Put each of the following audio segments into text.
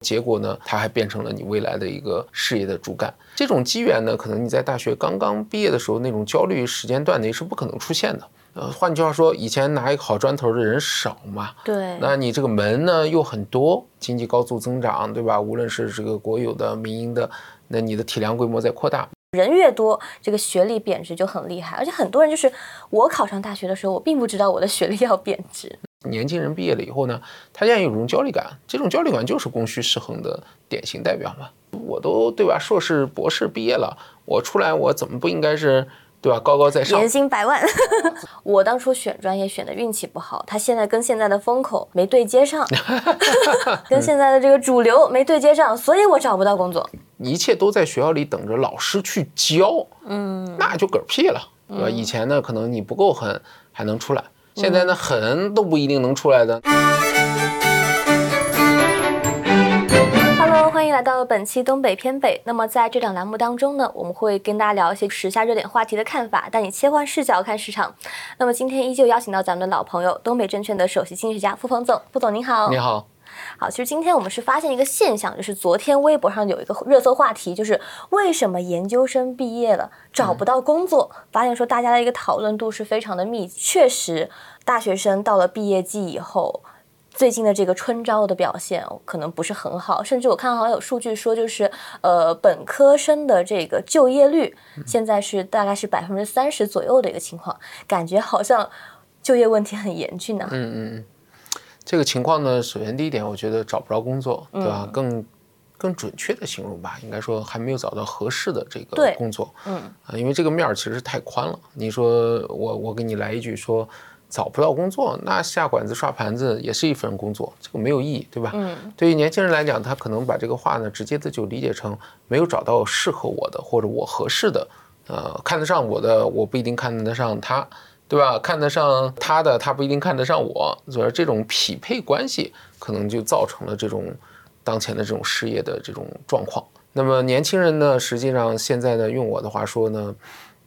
结果呢，它还变成了你未来的一个事业的主干。这种机缘呢，可能你在大学刚刚毕业的时候，那种焦虑时间段内是不可能出现的。呃，换句话说，以前拿一个好砖头的人少嘛，对，那你这个门呢又很多，经济高速增长，对吧？无论是这个国有的、民营的，那你的体量规模在扩大。人越多，这个学历贬值就很厉害，而且很多人就是我考上大学的时候，我并不知道我的学历要贬值。年轻人毕业了以后呢，他现在有种焦虑感，这种焦虑感就是供需失衡的典型代表嘛。我都对吧，硕士、博士毕业了，我出来我怎么不应该是？对吧？高高在上，年薪百万。我当初选专业选的运气不好，他现在跟现在的风口没对接上，跟现在的这个主流没对接上，所以我找不到工作。一切都在学校里等着老师去教，嗯，那就嗝屁了，对吧？以前呢，可能你不够狠还能出来，现在呢，很都不一定能出来的。欢迎来到本期东北偏北。那么在这档栏目当中呢，我们会跟大家聊一些时下热点话题的看法，带你切换视角看市场。那么今天依旧邀请到咱们的老朋友，东北证券的首席经济学家付鹏总。付总您好。你好。好，其实今天我们是发现一个现象，就是昨天微博上有一个热搜话题，就是为什么研究生毕业了找不到工作？发现说大家的一个讨论度是非常的密集。确实，大学生到了毕业季以后。最近的这个春招的表现可能不是很好，甚至我看好像有数据说，就是呃本科生的这个就业率现在是大概是百分之三十左右的一个情况，感觉好像就业问题很严峻呢。嗯嗯嗯，这个情况呢，首先第一点，我觉得找不着工作，对吧？更更准确的形容吧，应该说还没有找到合适的这个工作。嗯啊，因为这个面儿其实太宽了。你说我我给你来一句说。找不到工作，那下馆子刷盘子也是一份工作，这个没有意义，对吧？嗯，对于年轻人来讲，他可能把这个话呢，直接的就理解成没有找到适合我的或者我合适的，呃，看得上我的，我不一定看得上他，对吧？看得上他的，他不一定看得上我，所以这种匹配关系可能就造成了这种当前的这种失业的这种状况。那么年轻人呢，实际上现在呢，用我的话说呢，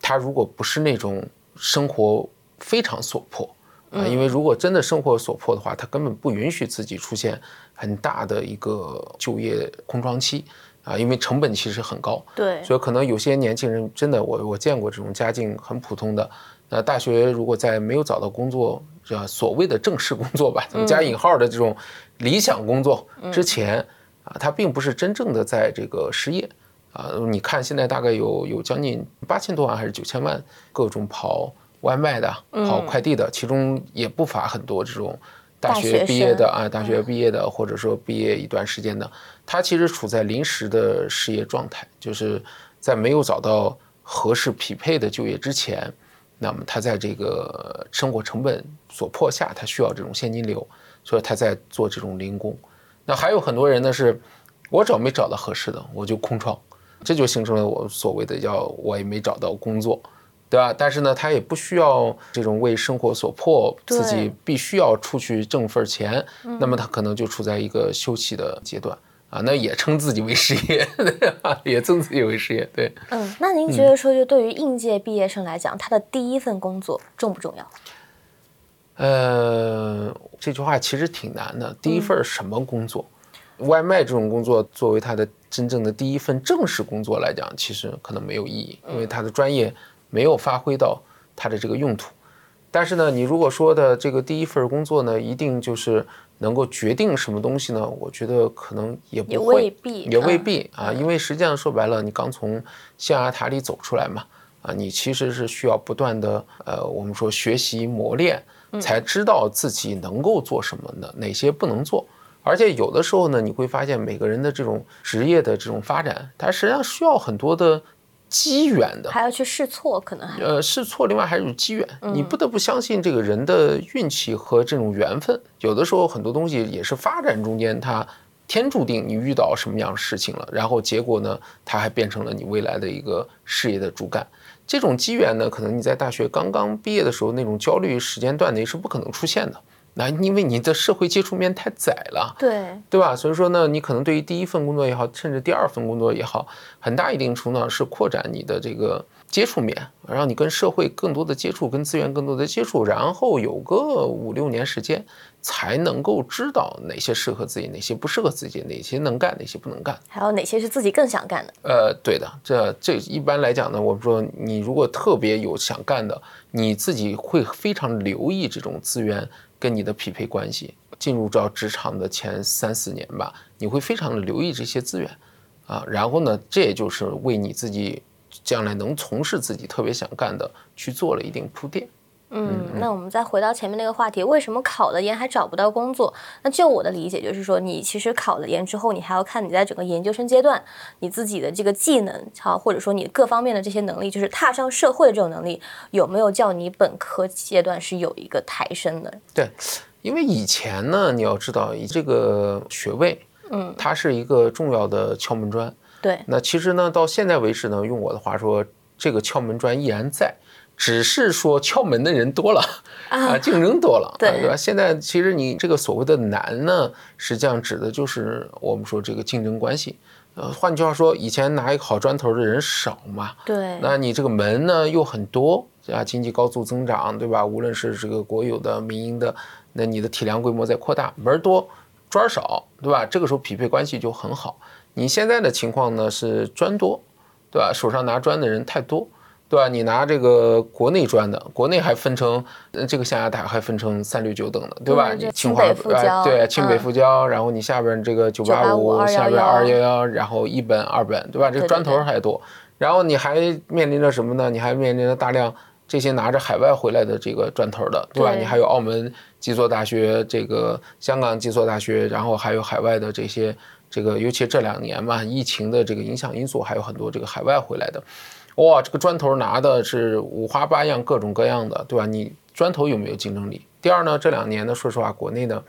他如果不是那种生活。非常所迫啊，因为如果真的生活所迫的话，他根本不允许自己出现很大的一个就业空窗期啊，因为成本其实很高。对，所以可能有些年轻人真的，我我见过这种家境很普通的，那大学如果在没有找到工作，这所谓的正式工作吧，咱们加引号的这种理想工作之前啊，他并不是真正的在这个失业啊。你看现在大概有有将近八千多万还是九千万各种跑。外卖的、跑快递的，其中也不乏很多这种大学毕业的啊，大学毕业的，或者说毕业一段时间的，他其实处在临时的失业状态，就是在没有找到合适匹配的就业之前，那么他在这个生活成本所迫下，他需要这种现金流，所以他在做这种零工。那还有很多人呢，是我找没找到合适的，我就空窗，这就形成了我所谓的叫我也没找到工作。对吧？但是呢，他也不需要这种为生活所迫，自己必须要出去挣份钱，那么他可能就处在一个休憩的阶段啊，那也称自己为失业，也称自己为失业。对，嗯，那您觉得说，就对于应届毕业生来讲，他的第一份工作重不重要？呃，这句话其实挺难的。第一份什么工作？外卖这种工作作为他的真正的第一份正式工作来讲，其实可能没有意义，因为他的专业。没有发挥到他的这个用途，但是呢，你如果说的这个第一份工作呢，一定就是能够决定什么东西呢？我觉得可能也不会，也未必，也未必啊。因为实际上说白了，你刚从象牙塔里走出来嘛，啊，你其实是需要不断的呃，我们说学习磨练，才知道自己能够做什么的，哪些不能做。而且有的时候呢，你会发现每个人的这种职业的这种发展，它实际上需要很多的。机缘的，还要去试错，可能还呃试错，另外还有机缘，你不得不相信这个人的运气和这种缘分。有的时候很多东西也是发展中间，它天注定你遇到什么样的事情了，然后结果呢，它还变成了你未来的一个事业的主干。这种机缘呢，可能你在大学刚刚毕业的时候，那种焦虑时间段内是不可能出现的。那因为你的社会接触面太窄了，对对吧？所以说呢，你可能对于第一份工作也好，甚至第二份工作也好，很大一定程度上是扩展你的这个接触面，让你跟社会更多的接触，跟资源更多的接触，然后有个五六年时间，才能够知道哪些适合自己，哪些不适合自己，哪些能干，哪些不能干，还有哪些是自己更想干的。呃，对的，这这一般来讲呢，我们说你如果特别有想干的，你自己会非常留意这种资源跟你的匹配关系。进入到职场的前三四年吧，你会非常的留意这些资源，啊，然后呢，这也就是为你自己将来能从事自己特别想干的去做了一定铺垫。嗯，那我们再回到前面那个话题，为什么考了研还找不到工作？那就我的理解就是说，你其实考了研之后，你还要看你在整个研究生阶段你自己的这个技能，好，或者说你各方面的这些能力，就是踏上社会的这种能力，有没有叫你本科阶段是有一个抬升的？对。因为以前呢，你要知道，以这个学位，嗯，它是一个重要的敲门砖。对。那其实呢，到现在为止呢，用我的话说，这个敲门砖依然在，只是说敲门的人多了，啊，竞争多了，对吧？现在其实你这个所谓的难呢，实际上指的就是我们说这个竞争关系。呃，换句话说，以前拿一个好砖头的人少嘛，对。那你这个门呢又很多，啊，经济高速增长，对吧？无论是这个国有的、民营的。那你的体量规模在扩大，门多砖少，对吧？这个时候匹配关系就很好。你现在的情况呢是砖多，对吧？手上拿砖的人太多，对吧？你拿这个国内砖的，国内还分成这个象牙塔还分成三六九等的，对吧？清华对清北复交，然后你下边这个九八五，下边二幺幺，然后一本二本，对吧？这个砖头还多，然后你还面临着什么呢？你还面临着大量。这些拿着海外回来的这个砖头的，对吧？你还有澳门几所大学，这个香港几所大学，然后还有海外的这些，这个尤其这两年嘛，疫情的这个影响因素，还有很多这个海外回来的，哇，这个砖头拿的是五花八样，各种各样的，对吧？你砖头有没有竞争力？第二呢，这两年呢，说实话，国内的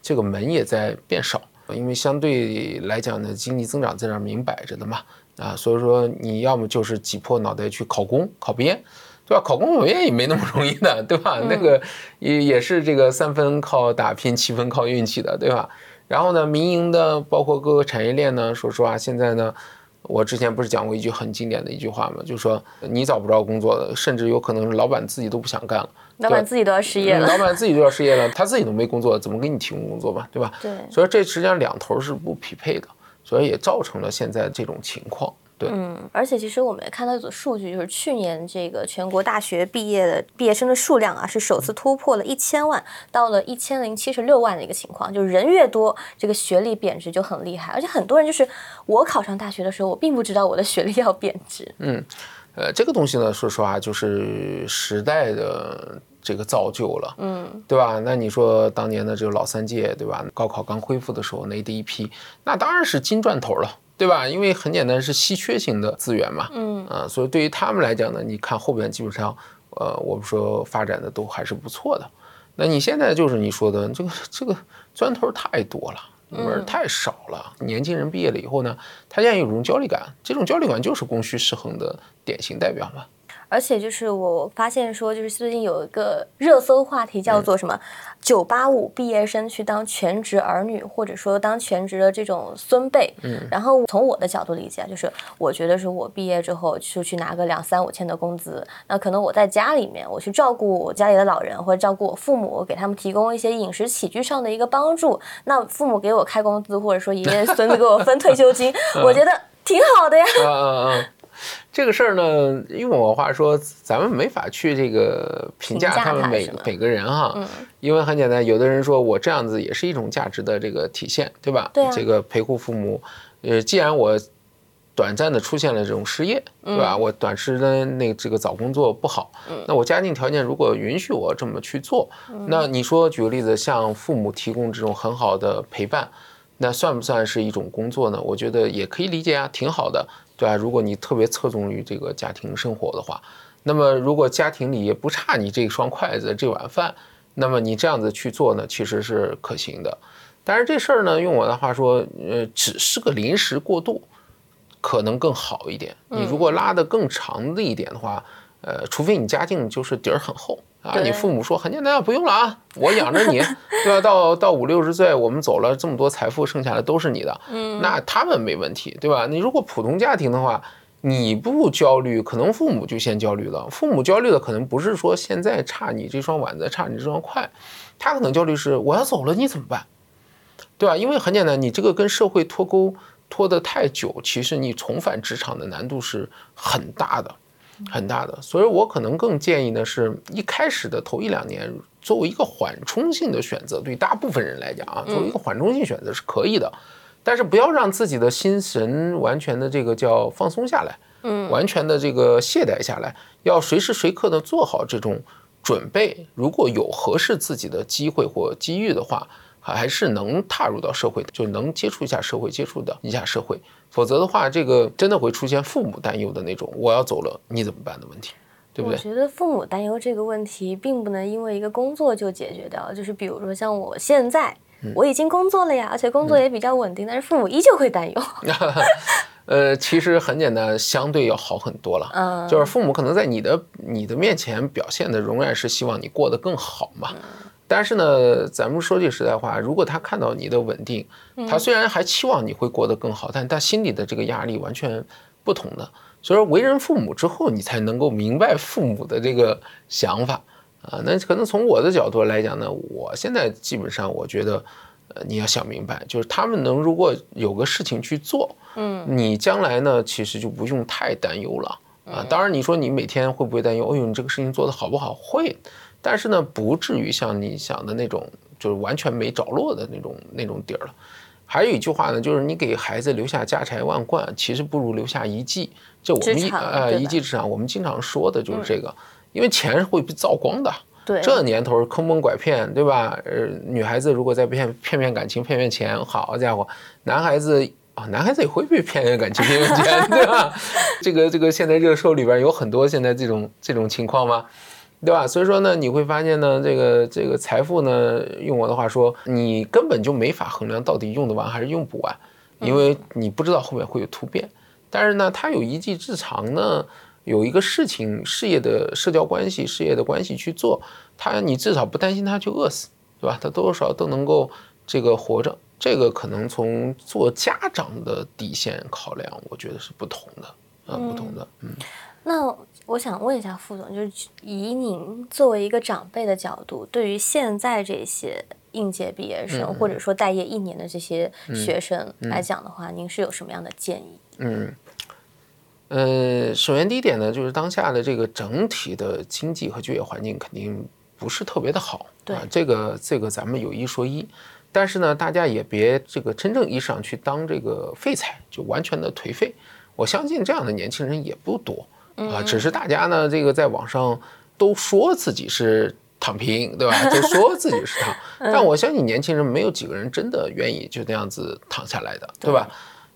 这个门也在变少，因为相对来讲呢，经济增长在那明摆着的嘛，啊，所以说你要么就是挤破脑袋去考公、考编。对吧？考公务员也没那么容易的，对吧？那个也也是这个三分靠打拼，七分靠运气的，对吧？然后呢，民营的包括各个产业链呢，说实话，现在呢，我之前不是讲过一句很经典的一句话吗？就是说你找不着工作的，甚至有可能是老板自己都不想干了，老板自己都要失业了，老板自己都要失业了，他自己都没工作，怎么给你提供工作嘛？对吧？对。所以这实际上两头是不匹配的，所以也造成了现在这种情况。嗯，而且其实我们也看到一组数据，就是去年这个全国大学毕业的毕业生的数量啊，是首次突破了一千万，到了一千零七十六万的一个情况。就是人越多，这个学历贬值就很厉害。而且很多人就是我考上大学的时候，我并不知道我的学历要贬值。嗯，呃，这个东西呢，说实话就是时代的这个造就了，嗯，对吧？那你说当年的这个老三届，对吧？高考刚恢复的时候，那第一批，那当然是金砖头了。对吧？因为很简单，是稀缺型的资源嘛。嗯啊，所以对于他们来讲呢，你看后边基本上，呃，我们说发展的都还是不错的。那你现在就是你说的这个这个砖头太多了，门太少了。年轻人毕业了以后呢，他现在有种焦虑感，这种焦虑感就是供需失衡的典型代表嘛。而且就是我发现说，就是最近有一个热搜话题叫做什么“九八五毕业生去当全职儿女”，或者说当全职的这种孙辈。嗯。然后从我的角度理解，就是我觉得是我毕业之后就去拿个两三五千的工资，那可能我在家里面我去照顾我家里的老人，或者照顾我父母，给他们提供一些饮食起居上的一个帮助。那父母给我开工资，或者说爷爷孙子给我分退休金，我觉得挺好的呀。嗯嗯嗯。这个事儿呢，用我话说，咱们没法去这个评价他们每每个人哈，因为很简单，有的人说我这样子也是一种价值的这个体现，对吧？对这个陪护父母，呃，既然我短暂的出现了这种失业，对吧？我短时间那这个找工作不好，那我家庭条件如果允许我这么去做，那你说举个例子，向父母提供这种很好的陪伴，那算不算是一种工作呢？我觉得也可以理解啊，挺好的。对吧？如果你特别侧重于这个家庭生活的话，那么如果家庭里也不差你这双筷子、这碗饭，那么你这样子去做呢，其实是可行的。但是这事儿呢，用我的话说，呃，只是个临时过渡，可能更好一点。你如果拉得更长的一点的话，呃，除非你家境就是底儿很厚。啊，你父母说很简单，啊不用了啊，我养着你，对吧？到到五六十岁，我们走了，这么多财富剩下的都是你的，嗯，那他们没问题，对吧？你如果普通家庭的话，你不焦虑，可能父母就先焦虑了。父母焦虑的可能不是说现在差你这双碗子，差你这双筷，他可能焦虑是我要走了，你怎么办？对吧？因为很简单，你这个跟社会脱钩拖得太久，其实你重返职场的难度是很大的，很大的。所以我可能更建议呢，是一开始的头一两年，作为一个缓冲性的选择，对大部分人来讲啊，作为一个缓冲性选择是可以的，但是不要让自己的心神完全的这个叫放松下来，嗯，完全的这个懈怠下来，要随时随刻的做好这种准备。如果有合适自己的机会或机遇的话。还是能踏入到社会，就能接触一下社会，接触到一下社会。否则的话，这个真的会出现父母担忧的那种“我要走了，你怎么办”的问题，对不对？我觉得父母担忧这个问题，并不能因为一个工作就解决掉。就是比如说，像我现在我已经工作了呀，而且工作也比较稳定，但是父母依旧会担忧。呃，其实很简单，相对要好很多了。嗯，就是父母可能在你的你的面前表现的，仍然是希望你过得更好嘛。但是呢，咱们说句实在话，如果他看到你的稳定，他虽然还期望你会过得更好，但他心里的这个压力完全不同的。所以说，为人父母之后，你才能够明白父母的这个想法啊。那可能从我的角度来讲呢，我现在基本上我觉得，呃，你要想明白，就是他们能如果有个事情去做，嗯，你将来呢，其实就不用太担忧了啊。当然，你说你每天会不会担忧？哎呦，你这个事情做得好不好？会。但是呢，不至于像你想的那种，就是完全没着落的那种那种底儿了。还有一句话呢，就是你给孩子留下家财万贯，其实不如留下一技。这我们一呃一技之长，我们经常说的就是这个，因为钱会被造光的。对，这年头坑蒙拐骗，对吧？呃，女孩子如果再骗骗骗感情、骗骗钱，好家伙，男孩子啊，男孩子也会被骗骗感情、骗骗钱，对吧？这个这个现在热搜里边有很多现在这种这种情况吗？对吧？所以说呢，你会发现呢，这个这个财富呢，用我的话说，你根本就没法衡量到底用得完还是用不完，因为你不知道后面会有突变。但是呢，他有一技之长呢，有一个事情、事业的社交关系、事业的关系去做，他你至少不担心他去饿死，对吧？他多少都能够这个活着。这个可能从做家长的底线考量，我觉得是不同的，啊，不同的，嗯。那我想问一下副总，就是以您作为一个长辈的角度，对于现在这些应届毕业生或者说待业一年的这些学生来讲的话，您是有什么样的建议？嗯，呃，首先第一点呢，就是当下的这个整体的经济和就业环境肯定不是特别的好，对，这个这个咱们有一说一，但是呢，大家也别这个真正意义上去当这个废材，就完全的颓废。我相信这样的年轻人也不多。啊，只是大家呢，这个在网上都说自己是躺平，对吧？就说自己是躺，但我相信年轻人没有几个人真的愿意就那样子躺下来的，对吧？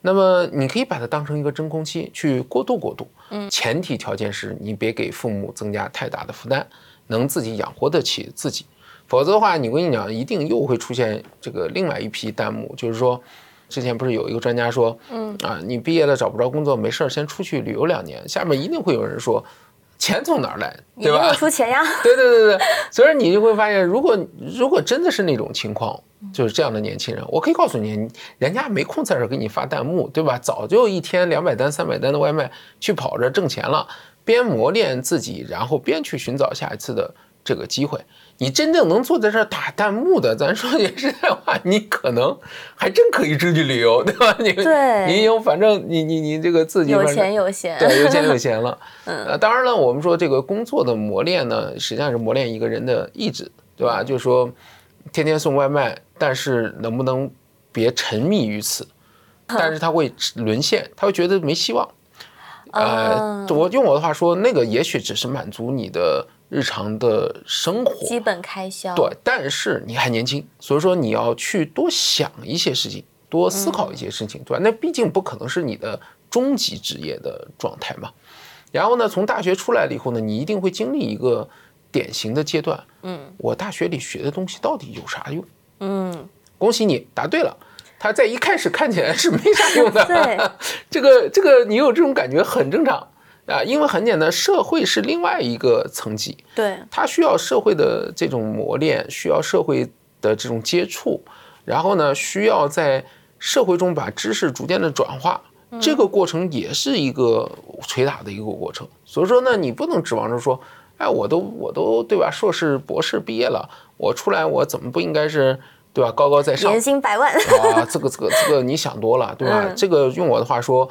那么你可以把它当成一个真空期去过渡过渡，嗯，前提条件是你别给父母增加太大的负担，能自己养活得起自己，否则的话，你我跟你讲，一定又会出现这个另外一批弹幕，就是说。之前不是有一个专家说，嗯啊，你毕业了找不着工作，没事儿先出去旅游两年。下面一定会有人说，钱从哪儿来，对吧？出钱呀。对对对对，所以你就会发现，如果如果真的是那种情况，就是这样的年轻人，我可以告诉你，人家没空在这儿给你发弹幕，对吧？早就一天两百单、三百单的外卖去跑着挣钱了，边磨练自己，然后边去寻找下一次的这个机会。你真正能坐在这儿打弹幕的，咱说句实在话，你可能还真可以出去旅游，对吧？你对，你有反正你你你这个自己有钱有闲，对，有钱有 闲了。嗯，呃，当然了，我们说这个工作的磨练呢，实际上是磨练一个人的意志，对吧？就是说，天天送外卖，但是能不能别沉迷于此？但是他会沦陷，他会觉得没希望。呃，我用我的话说，那个也许只是满足你的。日常的生活基本开销对，但是你还年轻，所以说你要去多想一些事情，多思考一些事情，对吧？那毕竟不可能是你的终极职业的状态嘛。然后呢，从大学出来了以后呢，你一定会经历一个典型的阶段。嗯，我大学里学的东西到底有啥用？嗯，恭喜你答对了，他在一开始看起来是没啥用的。对，这个这个你有这种感觉很正常。啊，因为很简单，社会是另外一个层级，对，它需要社会的这种磨练，需要社会的这种接触，然后呢，需要在社会中把知识逐渐的转化，这个过程也是一个捶打的一个过程。所以说呢，你不能指望着说，哎，我都我都对吧，硕士博士毕业了，我出来我怎么不应该是对吧，高高在上，年薪百万啊？这个这个这个你想多了，对吧？这个用我的话说，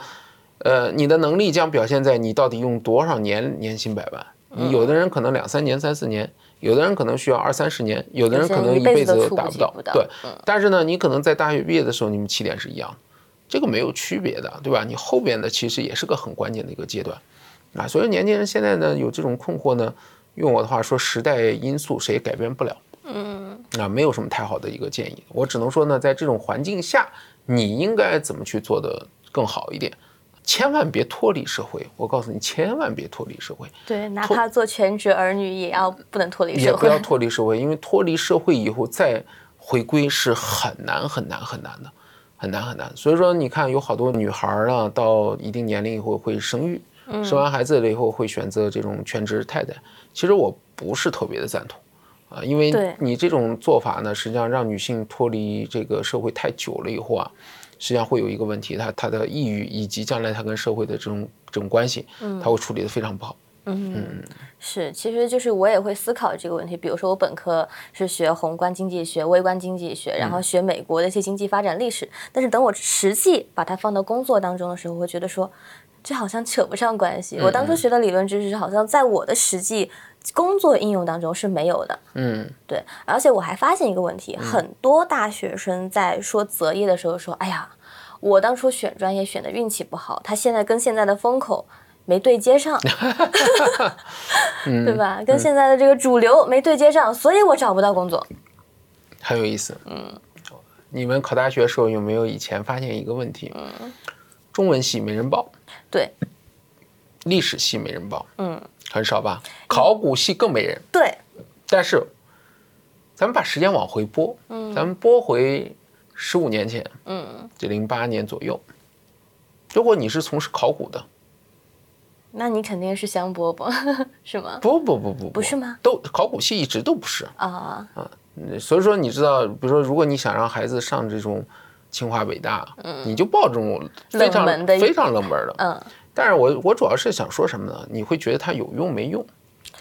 呃，你的能力将表现在你到底用多少年年薪百万。你有的人可能两三年、三四年。有的人可能需要二三十年，有的人可能一辈子都达不到。对，但是呢，你可能在大学毕业的时候，你们起点是一样的，这个没有区别的，对吧？你后边的其实也是个很关键的一个阶段啊。所以年轻人现在呢有这种困惑呢，用我的话说，时代因素谁也改变不了。嗯，啊，没有什么太好的一个建议，我只能说呢，在这种环境下，你应该怎么去做的更好一点。千万别脱离社会，我告诉你，千万别脱离社会。对，哪怕做全职儿女，也要不能脱离社会。也不要脱离社会，因为脱离社会以后再回归是很难很难很难的，很难很难。所以说，你看有好多女孩儿啊，到一定年龄以后会生育，生完孩子了以后会选择这种全职太太。其实我不是特别的赞同啊，因为你这种做法呢，实际上让女性脱离这个社会太久了以后啊。实际上会有一个问题，她她的抑郁以及将来她跟社会的这种这种关系，嗯，他会处理的非常不好。嗯，是，其实就是我也会思考这个问题。比如说我本科是学宏观经济学、微观经济学，然后学美国的一些经济发展历史。但是等我实际把它放到工作当中的时候，会觉得说这好像扯不上关系。我当初学的理论知识，好像在我的实际工作应用当中是没有的。嗯，对。而且我还发现一个问题，很多大学生在说择业的时候说：“哎呀。”我当初选专业选的运气不好，他现在跟现在的风口没对接上，对吧？跟现在的这个主流没对接上，所以我找不到工作。很有意思。嗯，你们考大学的时候有没有以前发现一个问题？嗯，中文系没人报。对。历史系没人报。嗯，很少吧？考古系更没人。对。但是，咱们把时间往回拨，嗯，咱们拨回。十五年前，嗯，这零八年左右，如果你是从事考古的，那你肯定是香饽饽，是吗？不不不不，不是吗？都考古系一直都不是啊啊！所以说你知道，比如说，如果你想让孩子上这种清华北大，嗯，你就报这种非常非常冷门的，嗯。但是我我主要是想说什么呢？你会觉得它有用没用？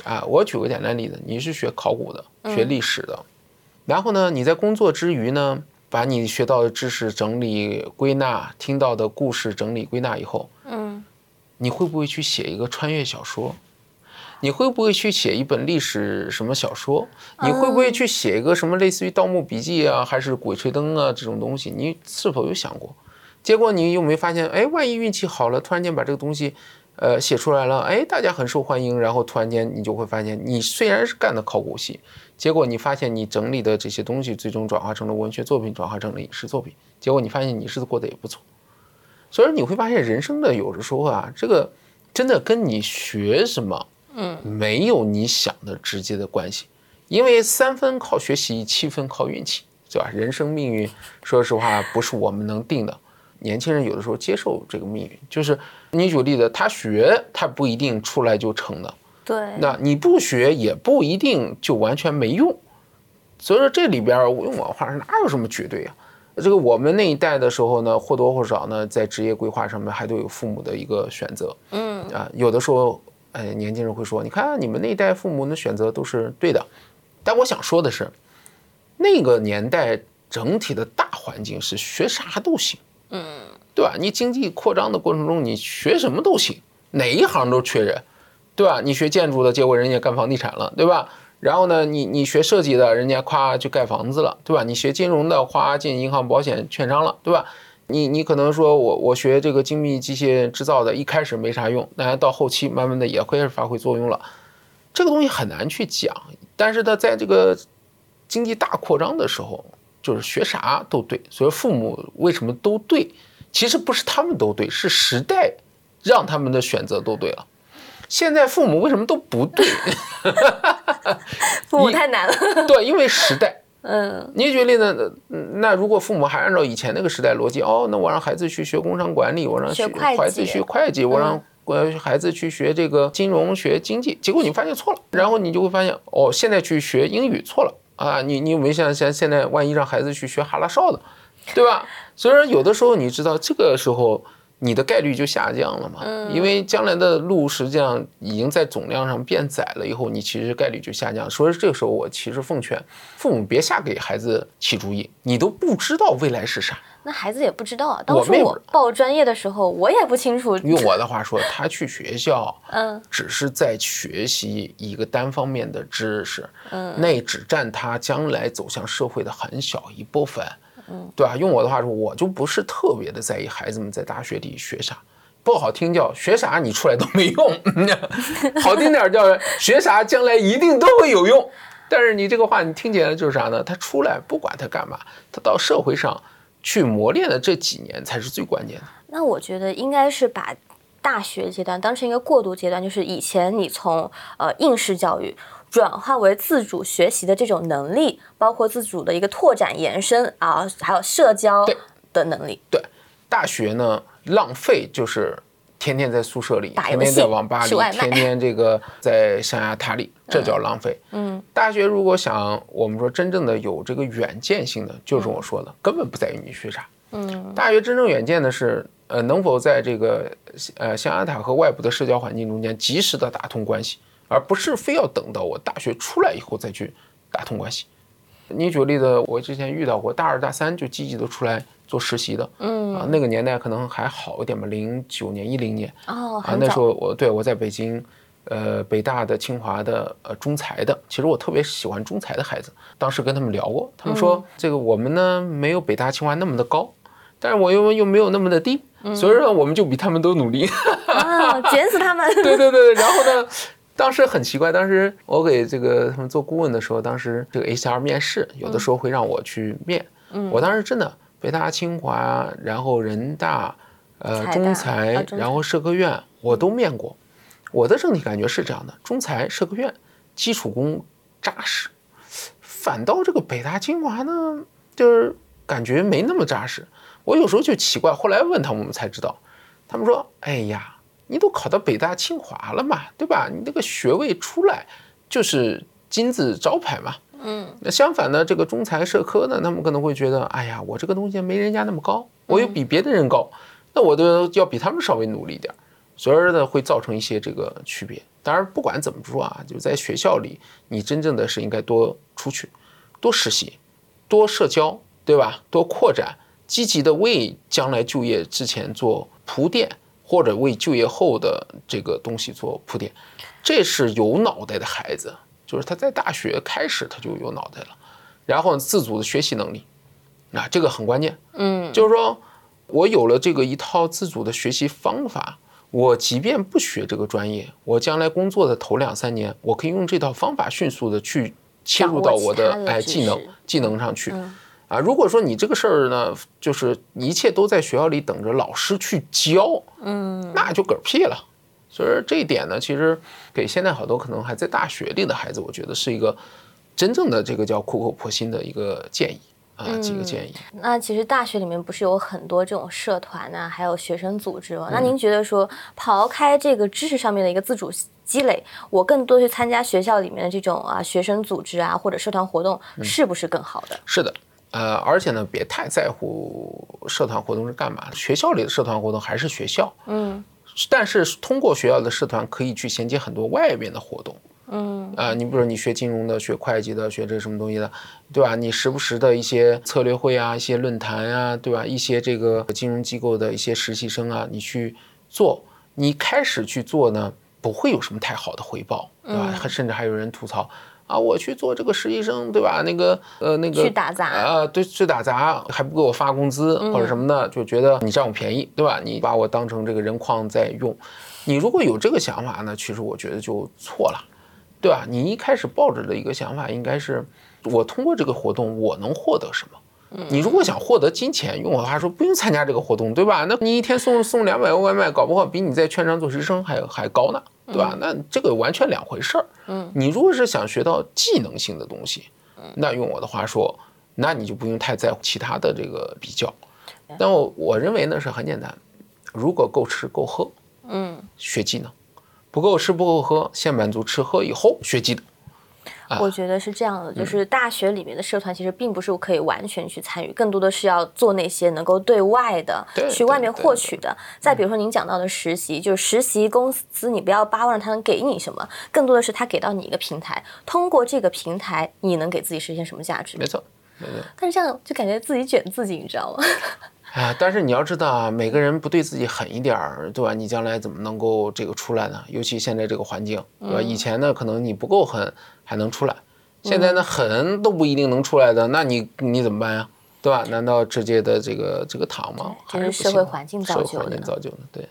啊，我举个简单例子，你是学考古的，学历史的，然后呢，你在工作之余呢？把你学到的知识整理归纳，听到的故事整理归纳以后，嗯，你会不会去写一个穿越小说？你会不会去写一本历史什么小说？你会不会去写一个什么类似于《盗墓笔记》啊，还是《鬼吹灯》啊这种东西？你是否有想过？结果你有没有发现？哎，万一运气好了，突然间把这个东西，呃，写出来了，哎，大家很受欢迎，然后突然间你就会发现，你虽然是干的考古系。结果你发现你整理的这些东西最终转化成了文学作品，转化成了影视作品。结果你发现你日子过得也不错。所以你会发现人生的有的时候啊，这个真的跟你学什么，嗯，没有你想的直接的关系。因为三分靠学习，七分靠运气，对吧？人生命运，说实话不是我们能定的。年轻人有的时候接受这个命运，就是你举例子，他学他不一定出来就成的。对，那你不学也不一定就完全没用，所以说这里边用我话说哪有什么绝对啊？这个我们那一代的时候呢，或多或少呢，在职业规划上面还都有父母的一个选择。嗯啊，有的时候，哎，年轻人会说，你看你们那一代父母的选择都是对的，但我想说的是，那个年代整体的大环境是学啥都行，嗯，对吧？你经济扩张的过程中，你学什么都行，哪一行都缺人。对吧？你学建筑的，结果人家干房地产了，对吧？然后呢，你你学设计的，人家夸就盖房子了，对吧？你学金融的，夸进银行、保险、券商了，对吧？你你可能说我我学这个精密机械制造的，一开始没啥用，但是到后期慢慢的也会发挥作用了。这个东西很难去讲，但是呢，在这个经济大扩张的时候，就是学啥都对。所以父母为什么都对？其实不是他们都对，是时代让他们的选择都对了。现在父母为什么都不对？父母太难了。对，因为时代。嗯。你举例子，那如果父母还按照以前那个时代逻辑，哦，那我让孩子去学工商管理，我让孩子学会计，我让呃孩子去学这个金融学经济，结果你发现错了，然后你就会发现，哦，现在去学英语错了啊！你你有没有想想，现在万一让孩子去学哈拉少的，对吧？所以说有的时候你知道，这个时候你的概率就下降了嘛。因为将来的路实际上已经在总量上变窄了，以后你其实概率就下降。所以这个时候，我其实奉劝父母别瞎给孩子起主意，你都不知道未来是啥。那孩子也不知道啊。当初妹妹我报专业的时候，我也不清楚。用我的话说，他去学校，嗯，只是在学习一个单方面的知识，嗯，那只占他将来走向社会的很小一部分，嗯，对吧？用我的话说，我就不是特别的在意孩子们在大学里学啥，不好听叫学啥你出来都没用，好听点叫学啥将来一定都会有用。但是你这个话你听起来就是啥呢？他出来不管他干嘛，他到社会上去磨练的这几年才是最关键的。那我觉得应该是把大学阶段当成一个过渡阶段，就是以前你从呃应试教育转化为自主学习的这种能力，包括自主的一个拓展延伸啊，还有社交的能力。对，大学呢浪费就是天天在宿舍里，天天在网吧里天天这个在象牙塔里，这叫浪费。嗯，大学如果想我们说真正的有这个远见性的，就是我说的，根本不在于你学啥。嗯，大学真正远见的是，呃，能否在这个呃象牙塔和外部的社交环境中间及时的打通关系，而不是非要等到我大学出来以后再去打通关系。你举个例子，我之前遇到过大二大三就积极的出来做实习的，嗯啊，那个年代可能还好一点吧，零九年一零年哦，啊，那时候我对我在北京，呃，北大的、清华的、呃，中财的，其实我特别喜欢中财的孩子。当时跟他们聊过，他们说、这个我们呢没有北大、清华那么的高，但是我又又没有那么的低，所以说我们就比他们都努力。啊，卷死他们！对对对，然后呢，当时很奇怪，当时我给这个他们做顾问的时候，当时这个 HR 面试有的时候会让我去面，嗯。我当时真的北大、清华，然后人大，呃，中财，啊中然后社科院，我都面过。我的整体感觉是这样的：中财、社科院基础功扎实，反倒这个北大、清华呢，就是感觉没那么扎实。我有时候就奇怪，后来问他们，我们才知道，他们说：“哎呀，你都考到北大、清华了嘛，对吧？你那个学位出来就是金字招牌嘛。”嗯，那相反呢，这个中财社科呢，他们可能会觉得，哎呀，我这个东西没人家那么高，我又比别的人高，那我都要比他们稍微努力一点儿，所以呢，会造成一些这个区别。当然，不管怎么说啊，就在学校里，你真正的是应该多出去，多实习，多社交，对吧？多扩展，积极的为将来就业之前做铺垫，或者为就业后的这个东西做铺垫。这是有脑袋的孩子，就是他在大学开始他就有脑袋了，然后自主的学习能力，啊，这个很关键。嗯，就是说我有了这个一套自主的学习方法，我即便不学这个专业，我将来工作的头两三年，我可以用这套方法迅速的去切入到我的哎技能技能上去。嗯啊，如果说你这个事儿呢，就是一切都在学校里等着老师去教，嗯，那就嗝屁了。所以说这一点呢，其实给现在好多可能还在大学里的孩子，我觉得是一个真正的这个叫苦口婆心的一个建议啊，几个建议。那其实大学里面不是有很多这种社团呐、还有学生组织吗？嗯那您觉得说，刨开这个知识上面的一个自主积累，我更多去参加学校里面的这种啊学生组织啊或者社团活动，嗯是不是更好的？是的，呃，而且呢，别太在乎社团活动是干嘛。学校里的社团活动还是学校，嗯但是通过学校的社团可以去衔接很多外面的活动。嗯啊、你比如说你学金融的、学会计的、学这什么东西的，对吧？你时不时的一些策略会啊、一些论坛啊，对吧？一些这个金融机构的一些实习生啊，你去做，你开始去做呢，不会有什么太好的回报，对吧？还甚至还有人吐槽啊，我去做这个实习生，对吧？那个呃那个去打杂啊，对，去打杂还不给我发工资或者什么的，就觉得你占我便宜，对吧？你把我当成这个人矿在用，你如果有这个想法呢，其实我觉得就错了。对吧？你一开始抱着的一个想法应该是，我通过这个活动我能获得什么？你如果想获得金钱，用我的话说，不用参加这个活动，对吧？那你一天送送两百个外卖，搞不好比你在券商做实习生还还高呢，对吧？那这个完全两回事儿。嗯，你如果是想学到技能性的东西，那用我的话说，那你就不用太在乎其他的这个比较。但我我认为呢是很简单，如果够吃够喝，嗯，学技能；不够吃不够喝，先满足吃喝以后学技能。我觉得是这样的，就是大学里面的社团其实并不是可以完全去参与，更多的是要做那些能够对外的，去外面获取的。再比如说您讲到的实习，就是实习公司，你不要巴望他能给你什么，更多的是他给到你一个平台，通过这个平台，你能给自己实现什么价值？没错，没错。但是这样就感觉自己卷自己，你知道吗？啊，但是你要知道啊，每个人不对自己狠一点儿，对吧？你将来怎么能够这个出来呢？尤其现在这个环境，对吧？以前呢，可能你不够狠还能出来，现在呢，狠都不一定能出来的，那你你怎么办呀？对吧？难道直接的这个这个躺吗？还是社会环境造就的？社会环境造就的，对。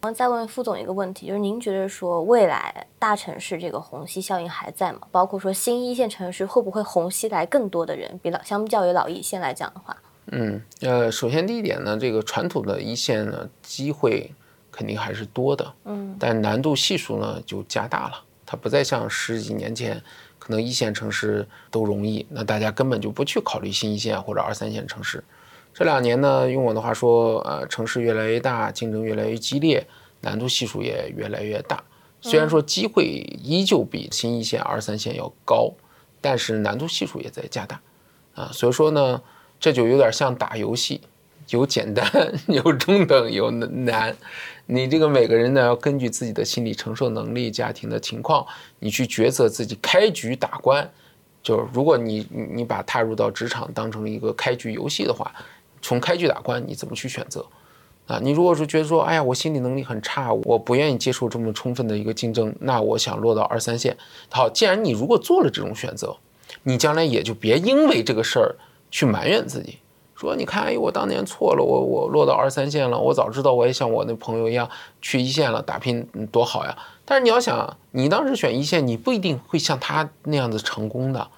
然后再问副总一个问题，就是您觉得说未来大城市这个虹吸效应还在吗？包括说新一线城市会不会虹吸来更多的人？比老相较于老一线来讲的话。嗯，呃，首先第一点呢，这个传统的一线呢，机会肯定还是多的，嗯，但难度系数呢就加大了。它不再像十几年前，可能一线城市都容易，那大家根本就不去考虑新一线或者二三线城市。这两年呢，用我的话说，呃，城市越来越大，竞争越来越激烈，难度系数也越来越大。虽然说机会依旧比新一线、二三线要高，但是难度系数也在加大，啊，所以说呢。这就有点像打游戏，有简单，有中等，有难。你这个每个人呢，要根据自己的心理承受能力、家庭的情况，你去抉择自己开局打关。就是如果你你把踏入到职场当成一个开局游戏的话，从开局打关，你怎么去选择？啊，你如果是觉得说，哎呀，我心理能力很差，我不愿意接受这么充分的一个竞争，那我想落到二三线。好，既然你如果做了这种选择，你将来也就别因为这个事儿。去埋怨自己，说你看，哎，我当年错了，我我落到二三线了，我早知道我也像我那朋友一样去一线了，打拼多好呀。但是你要想，你当时选一线，你不一定会像他那样子成功的。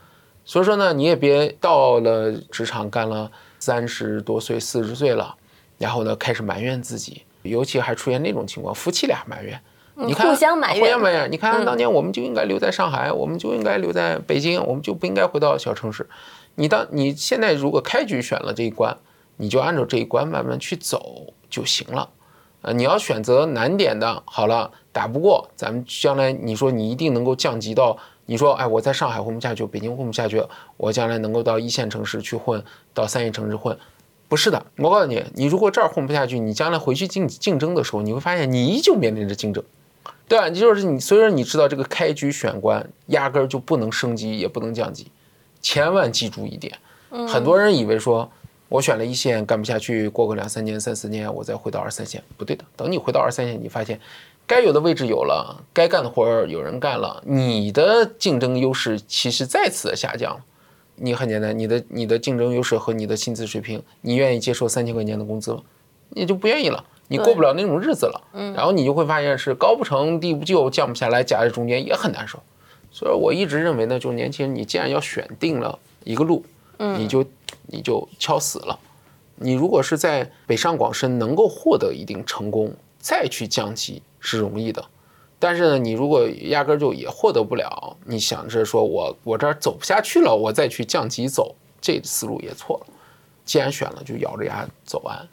所以说呢，你也别到了职场干了三十多岁、四十岁了，然后呢开始埋怨自己，尤其还出现那种情况，夫妻俩埋怨，你看互相埋怨，互相埋怨。你看当年我们就应该留在上海，我们就应该留在北京，我们就不应该回到小城市。你当你现在如果开局选了这一关，你就按照这一关慢慢去走就行了。呃，你要选择难点的，好了，打不过，咱们将来你说你一定能够降级到，你说哎，我在上海混不下去，北京混不下去，我将来能够到一线城市去混，到三线城市混，不是的。我告诉你，你如果这儿混不下去，你将来回去竞竞争的时候，你会发现你依旧面临着竞争，对啊？就是你，虽然你知道这个开局选官压根儿就不能升级，也不能降级。千万记住一点，很多人以为说，我选了一线干不下去，过个两三年、三四年，我再回到二三线，不对的。等你回到二三线，你发现该有的位置有了，该干的活儿有人干了，你的竞争优势其实再次的下降。你很简单，你的你的竞争优势和你的薪资水平，你愿意接受三千块钱的工资吗？你就不愿意了，你过不了那种日子了。然后你就会发现是高不成低不就，降不下来，夹在中间也很难受。所以我一直认为呢，就是年轻人，你既然要选定了一个路，你就你就敲死了。你如果是在北上广深能够获得一定成功，再去降级是容易的。但是呢，你如果压根就也获得不了，你想着说我我这儿走不下去了，我再去降级走，这思路也错了。既然选了，就咬着牙走完啊。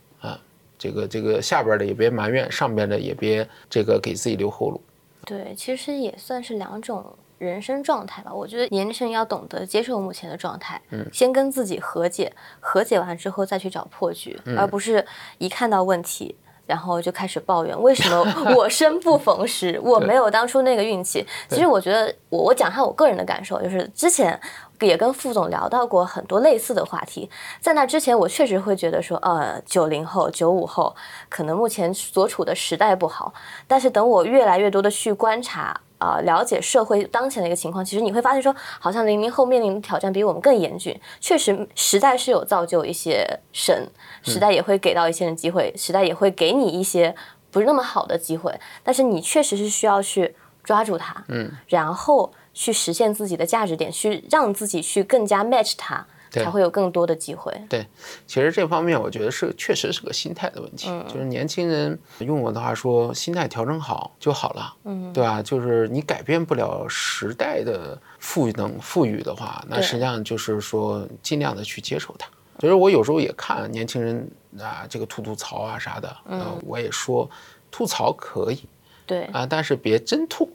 这个这个下边的也别埋怨，上边的也别这个给自己留后路。对，其实也算是两种。人生状态吧，我觉得年轻人要懂得接受目前的状态，嗯，先跟自己和解，和解完之后再去找破局，而不是一看到问题，然后就开始抱怨为什么 我生不逢时，我没有当初那个运气。其实我觉得，我我讲一下我个人的感受，就是之前也跟副总聊到过很多类似的话题，在那之前我确实会觉得说，呃，九零后、九五后可能目前所处的时代不好，但是等我越来越多的去观察。啊，了解社会当前的一个情况，其实你会发现说，好像零零后面临的挑战比我们更严峻。确实，时代是有造就一些神，时代也会给到一些人机会，时代也会给你一些不是那么好的机会。但是你确实是需要去抓住它，嗯，然后去实现自己的价值点，去让自己去更加 match 它。才会有更多的机会。对，其实这方面我觉得是确实是个心态的问题。嗯，就是年轻人用我的话说，心态调整好就好了。嗯，对吧？就是你改变不了时代的赋能赋予的话，那实际上就是说尽量的去接受它。就是我有时候也看年轻人啊，这个吐吐槽啊啥的，嗯，我也说吐槽可以，对啊，但是别真吐。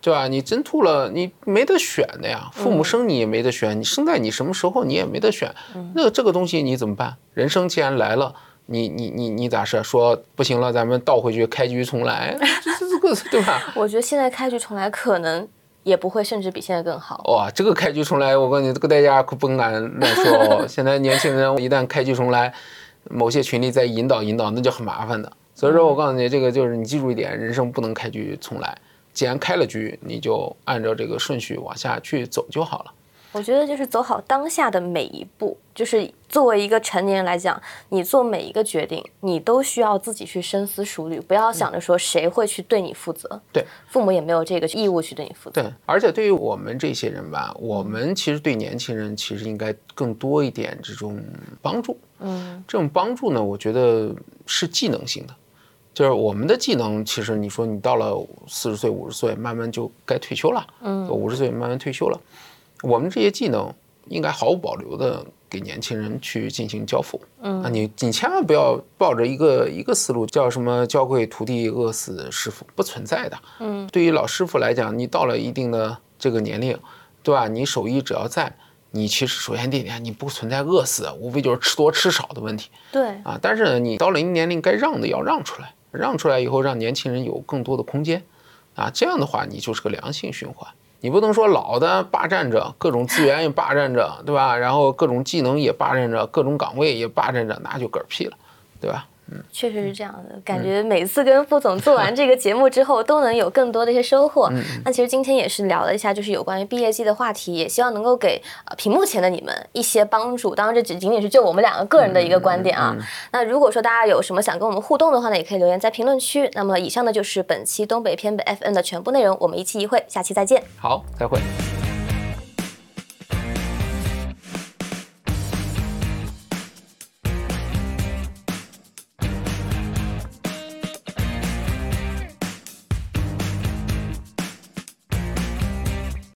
对吧？你真吐了，你没得选的呀。父母生你也没得选，你生在你什么时候你也没得选。那这个东西你怎么办？人生既然来了，你你你你咋是说不行了？咱们倒回去开局重来，这这这个对吧？我觉得现在开局重来可能也不会，甚至比现在更好。哇，这个开局重来，我告诉你，这个代价可不敢乱说哦。现在年轻人一旦开局重来，某些群里再引导引导，那就很麻烦的。所以说我告诉你，这个就是你记住一点，人生不能开局重来。既然开了局，你就按照这个顺序往下去走就好了。我觉得就是走好当下的每一步，就是作为一个成年人来讲，你做每一个决定，你都需要自己去深思熟虑，不要想着说谁会去对你负责。对，父母也没有这个义务去对你负责。对，而且对于我们这些人吧，我们其实对年轻人其实应该更多一点这种帮助。嗯，这种帮助呢，我觉得是技能性的。就是我们的技能，其实你说你到了四十岁、五十岁，慢慢就该退休了。嗯，五十岁慢慢退休了，我们这些技能应该毫无保留的给年轻人去进行交付。嗯，啊，你你千万不要抱着一个一个思路，叫什么“教会徒弟，饿死师傅”，不存在的。嗯，对于老师傅来讲，你到了一定的这个年龄，对吧？你手艺只要在，你其实首先第一点，你不存在饿死，无非就是吃多吃少的问题。对，啊，但是呢，你到了一定年龄，该让的要让出来。让出来以后，让年轻人有更多的空间，啊，这样的话你就是个良性循环。你不能说老的霸占着各种资源也霸占着，对吧？然后各种技能也霸占着，各种岗位也霸占着，那就嗝屁了，对吧？确实是这样的，感觉每次跟副总做完这个节目之后，都能有更多的一些收获。那其实今天也是聊了一下，就是有关于毕业季的话题，也希望能够给呃屏幕前的你们一些帮助。当然，这只仅仅是就我们两个个人的一个观点啊。那如果说大家有什么想跟我们互动的话呢，也可以留言在评论区。那么以上呢就是本期东北偏北 FN 的全部内容，我们一期一会，下期再见。好，再会。